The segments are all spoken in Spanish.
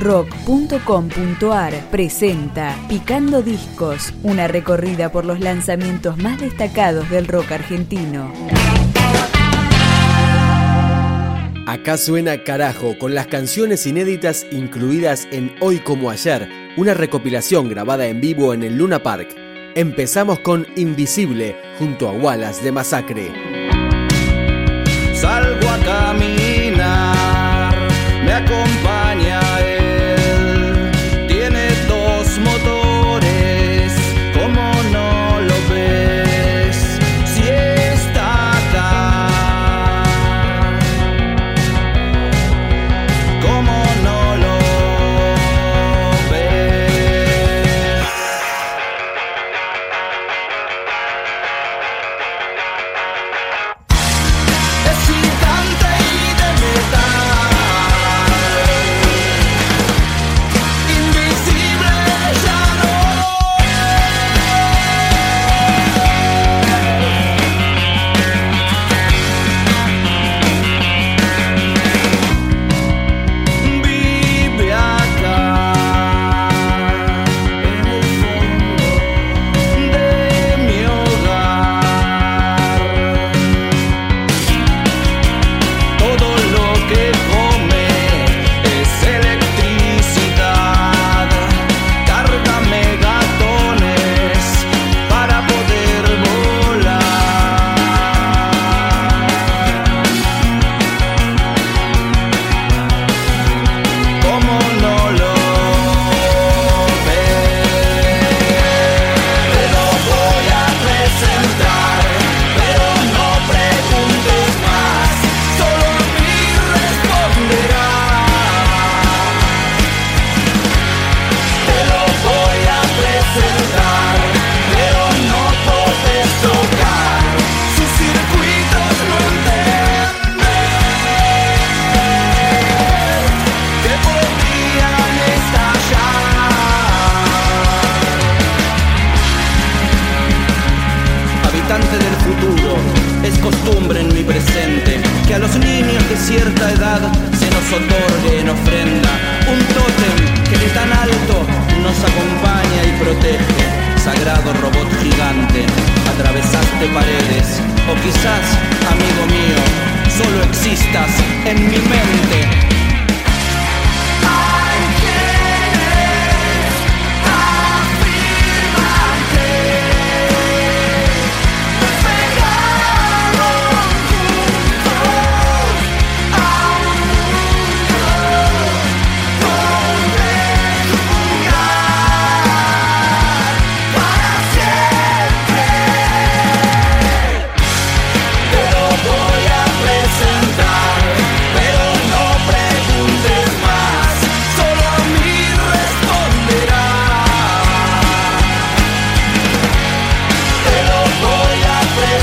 rock.com.ar presenta Picando Discos, una recorrida por los lanzamientos más destacados del rock argentino. Acá suena Carajo con las canciones inéditas incluidas en Hoy como ayer, una recopilación grabada en vivo en el Luna Park. Empezamos con Invisible junto a Wallace de Masacre.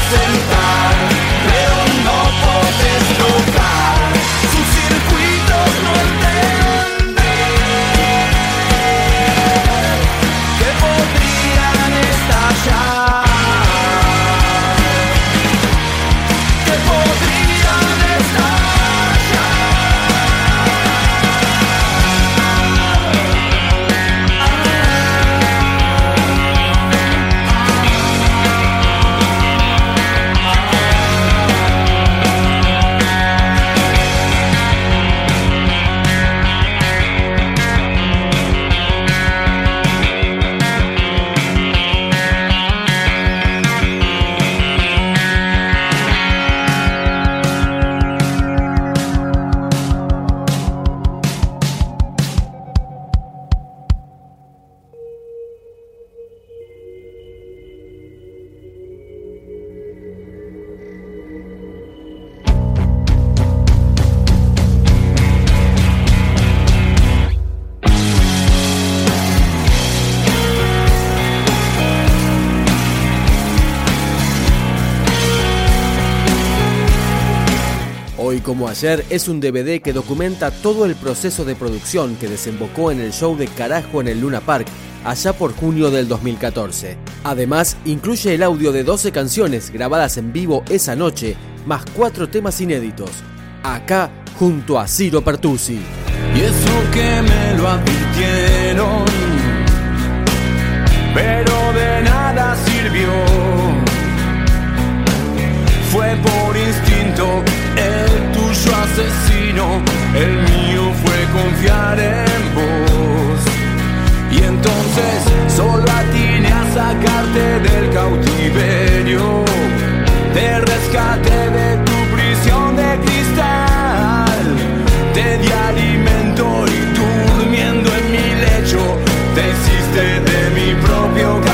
A Hoy como ayer es un DVD que documenta todo el proceso de producción que desembocó en el show de Carajo en el Luna Park allá por junio del 2014. Además, incluye el audio de 12 canciones grabadas en vivo esa noche, más cuatro temas inéditos. Acá junto a Ciro Pertusi. Y eso que me lo advirtieron, pero de nada sirvió fue por instinto, el tuyo asesino, el mío fue confiar en vos. Y entonces solo atiné a sacarte del cautiverio, te rescaté de tu prisión de cristal, te di alimento y durmiendo en mi lecho, te hiciste de mi propio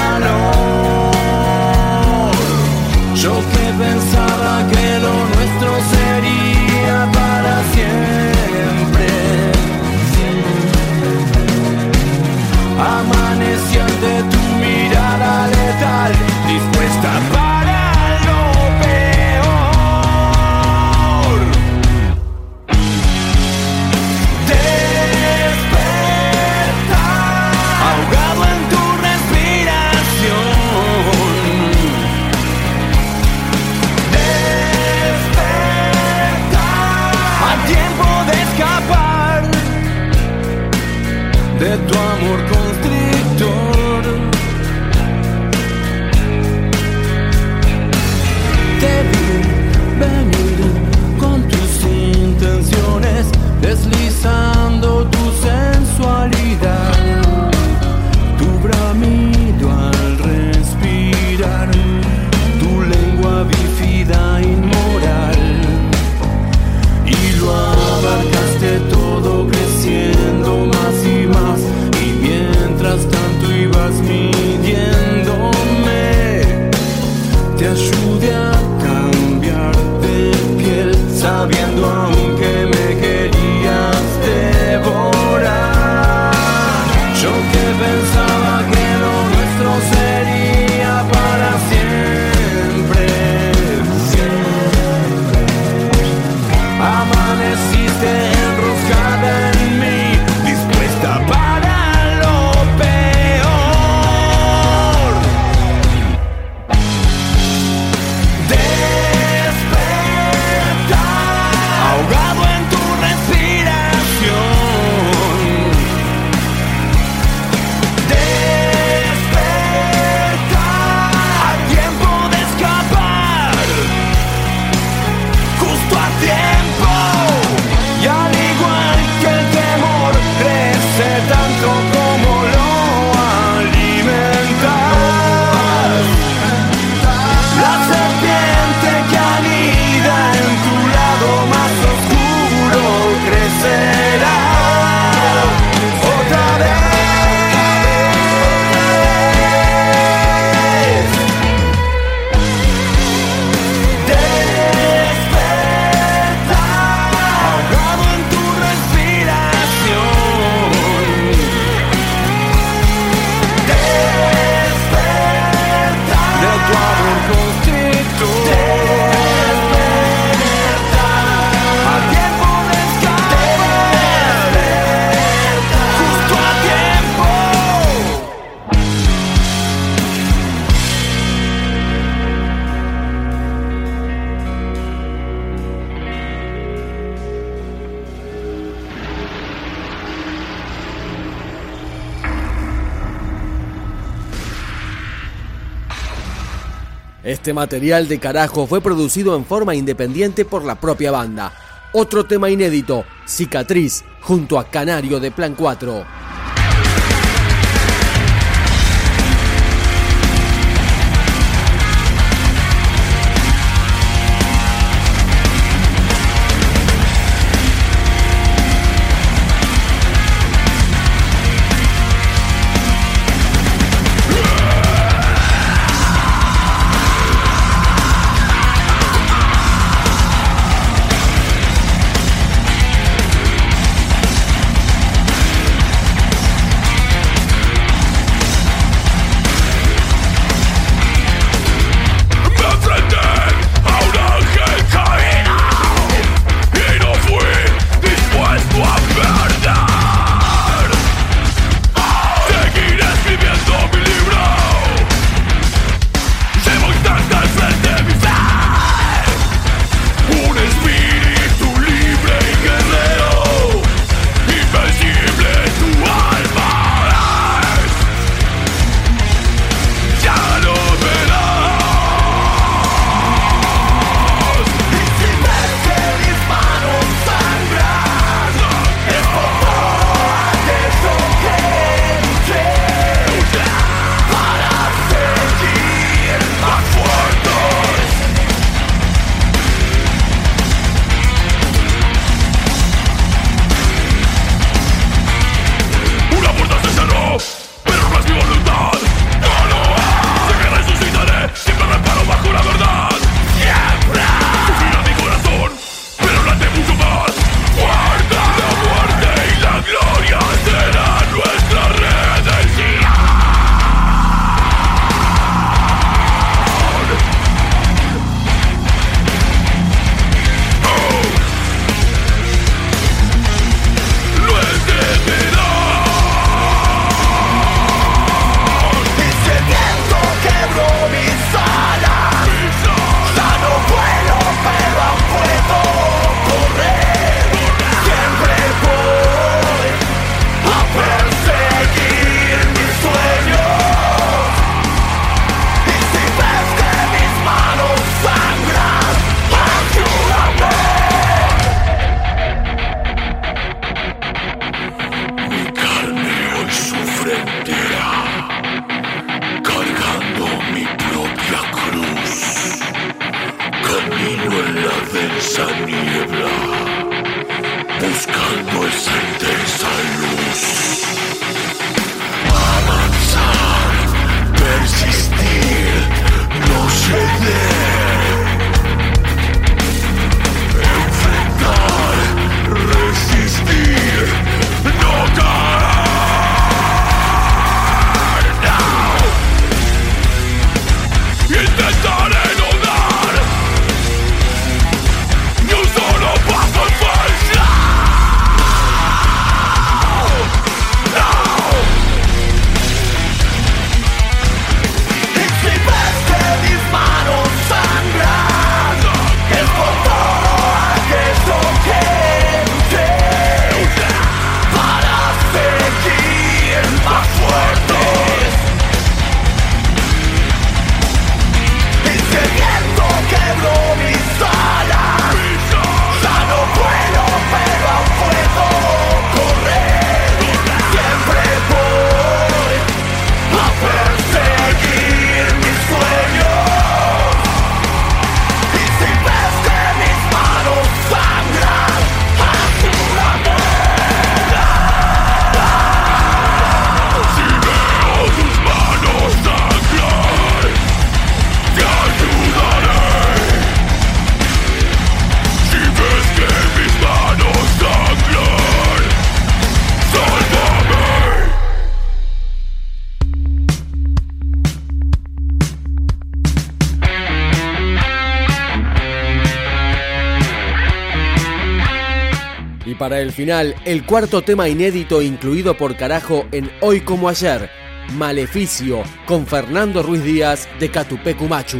Este material de carajo fue producido en forma independiente por la propia banda. Otro tema inédito, Cicatriz, junto a Canario de Plan 4. presente. Para el final, el cuarto tema inédito incluido por carajo en Hoy como ayer, Maleficio, con Fernando Ruiz Díaz de Catupecumachu.